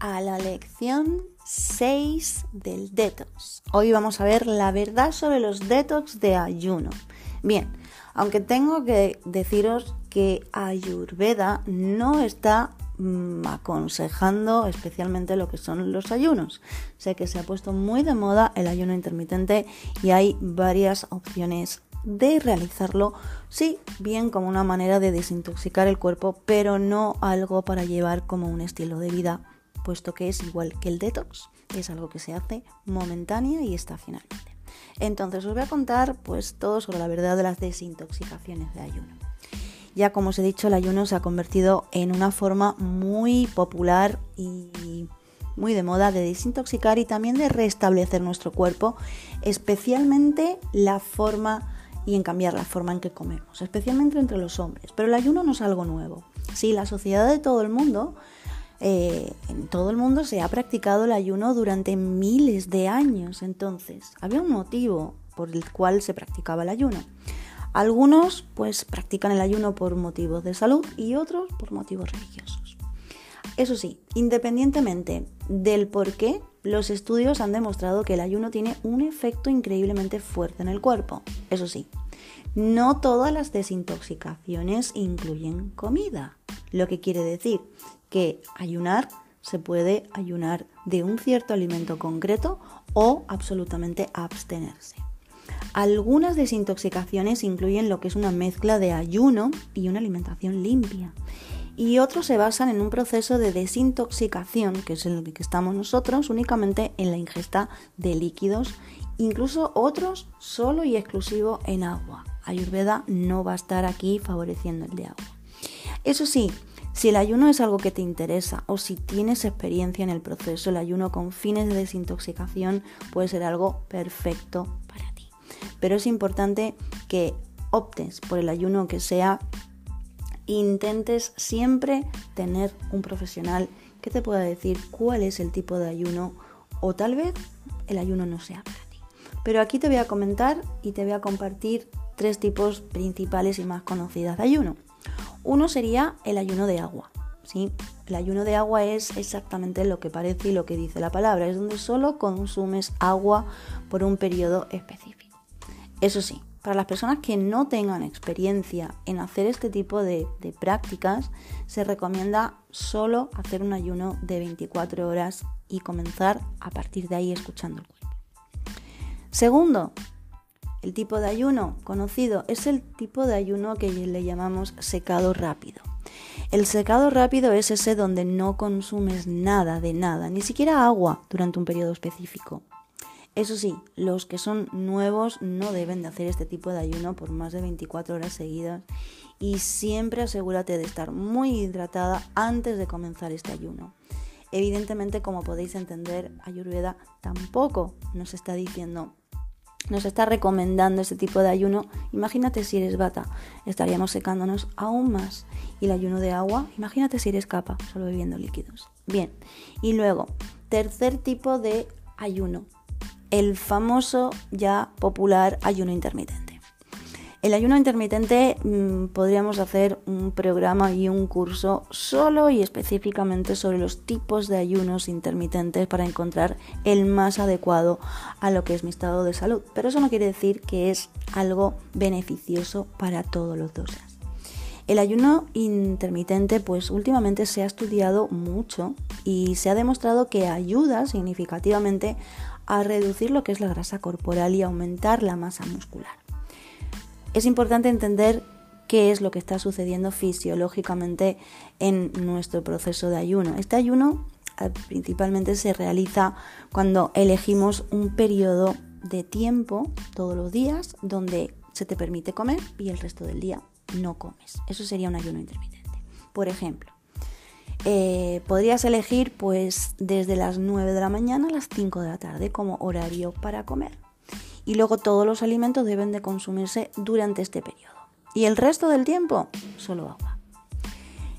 A la lección 6 del detox. Hoy vamos a ver la verdad sobre los detox de ayuno. Bien, aunque tengo que deciros que Ayurveda no está mm, aconsejando especialmente lo que son los ayunos. Sé que se ha puesto muy de moda el ayuno intermitente y hay varias opciones de realizarlo, sí, bien como una manera de desintoxicar el cuerpo, pero no algo para llevar como un estilo de vida, puesto que es igual que el detox, es algo que se hace momentánea y estacionalmente. Entonces os voy a contar pues todo sobre la verdad de las desintoxicaciones de ayuno. Ya como os he dicho, el ayuno se ha convertido en una forma muy popular y muy de moda de desintoxicar y también de restablecer nuestro cuerpo, especialmente la forma y en cambiar la forma en que comemos, especialmente entre los hombres. Pero el ayuno no es algo nuevo. Sí, la sociedad de todo el mundo, eh, en todo el mundo se ha practicado el ayuno durante miles de años. Entonces, había un motivo por el cual se practicaba el ayuno. Algunos pues practican el ayuno por motivos de salud y otros por motivos religiosos. Eso sí, independientemente del por qué, los estudios han demostrado que el ayuno tiene un efecto increíblemente fuerte en el cuerpo. Eso sí, no todas las desintoxicaciones incluyen comida, lo que quiere decir que ayunar se puede ayunar de un cierto alimento concreto o absolutamente abstenerse. Algunas desintoxicaciones incluyen lo que es una mezcla de ayuno y una alimentación limpia y otros se basan en un proceso de desintoxicación, que es el que estamos nosotros, únicamente en la ingesta de líquidos, incluso otros solo y exclusivo en agua. Ayurveda no va a estar aquí favoreciendo el de agua. Eso sí, si el ayuno es algo que te interesa o si tienes experiencia en el proceso, el ayuno con fines de desintoxicación puede ser algo perfecto para ti. Pero es importante que optes por el ayuno que sea intentes siempre tener un profesional que te pueda decir cuál es el tipo de ayuno o tal vez el ayuno no sea para ti. Pero aquí te voy a comentar y te voy a compartir tres tipos principales y más conocidas de ayuno. Uno sería el ayuno de agua. ¿sí? El ayuno de agua es exactamente lo que parece y lo que dice la palabra. Es donde solo consumes agua por un periodo específico. Eso sí, para las personas que no tengan experiencia en hacer este tipo de, prácticas, se recomienda solo hacer un ayuno de 24 horas y comenzar a partir de ahí escuchando el cuerpo. Segundo, el tipo de ayuno conocido es el tipo de ayuno que le llamamos secado rápido. El secado rápido es ese donde no consumes nada de nada, ni siquiera agua durante un periodo específico. Eso sí, los que son nuevos no deben de hacer este tipo de ayuno por más de 24 horas seguidas y siempre asegúrate de estar muy hidratada antes de comenzar este ayuno. Evidentemente, como podéis entender, Ayurveda tampoco nos está diciendo, nos está recomendando este tipo de ayuno. Imagínate si eres bata, estaríamos secándonos aún más. Y el ayuno de agua, imagínate si eres capa, solo bebiendo líquidos. Bien, y luego, tercer tipo de ayuno, el famoso ya popular ayuno intermitente. El ayuno intermitente mm, podríamos hacer un programa y un curso solo y específicamente sobre los tipos de ayunos intermitentes para encontrar el más adecuado a lo que es mi estado de salud. Pero eso no quiere decir que es algo beneficioso para todos los dos. El ayuno intermitente pues últimamente se ha estudiado mucho y se ha demostrado que ayuda significativamente a reducir lo que es la grasa corporal y aumentar la masa muscular. Es importante entender qué es lo que está sucediendo fisiológicamente en nuestro proceso de ayuno. Este ayuno eh, principalmente se realiza cuando elegimos un periodo de tiempo todos los días donde se te permite comer y el resto del día no comes. Eso sería un ayuno intermitente. Por ejemplo, eh, podrías elegir pues desde las 9 de la mañana a las 5 de la tarde como horario para comer. Y luego todos los alimentos deben de consumirse durante este periodo. Y el resto del tiempo, solo agua.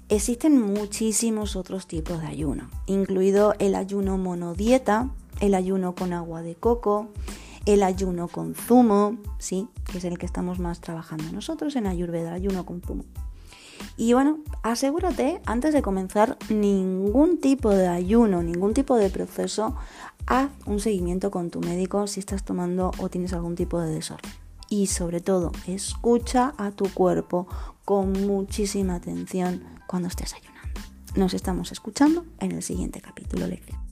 Existen muchísimos otros tipos de ayuno, incluido el ayuno monodieta, el ayuno con agua de coco, el ayuno con zumo, sí, que es el que estamos más trabajando nosotros en Ayurveda, ayuno con zumo. Y bueno, asegúrate antes de comenzar ningún tipo de ayuno, ningún tipo de proceso, haz un seguimiento con tu médico si estás tomando o tienes algún tipo de desorden. Y sobre todo, escucha a tu cuerpo con muchísima atención cuando estés ayunando. Nos estamos escuchando en el siguiente capítulo lección.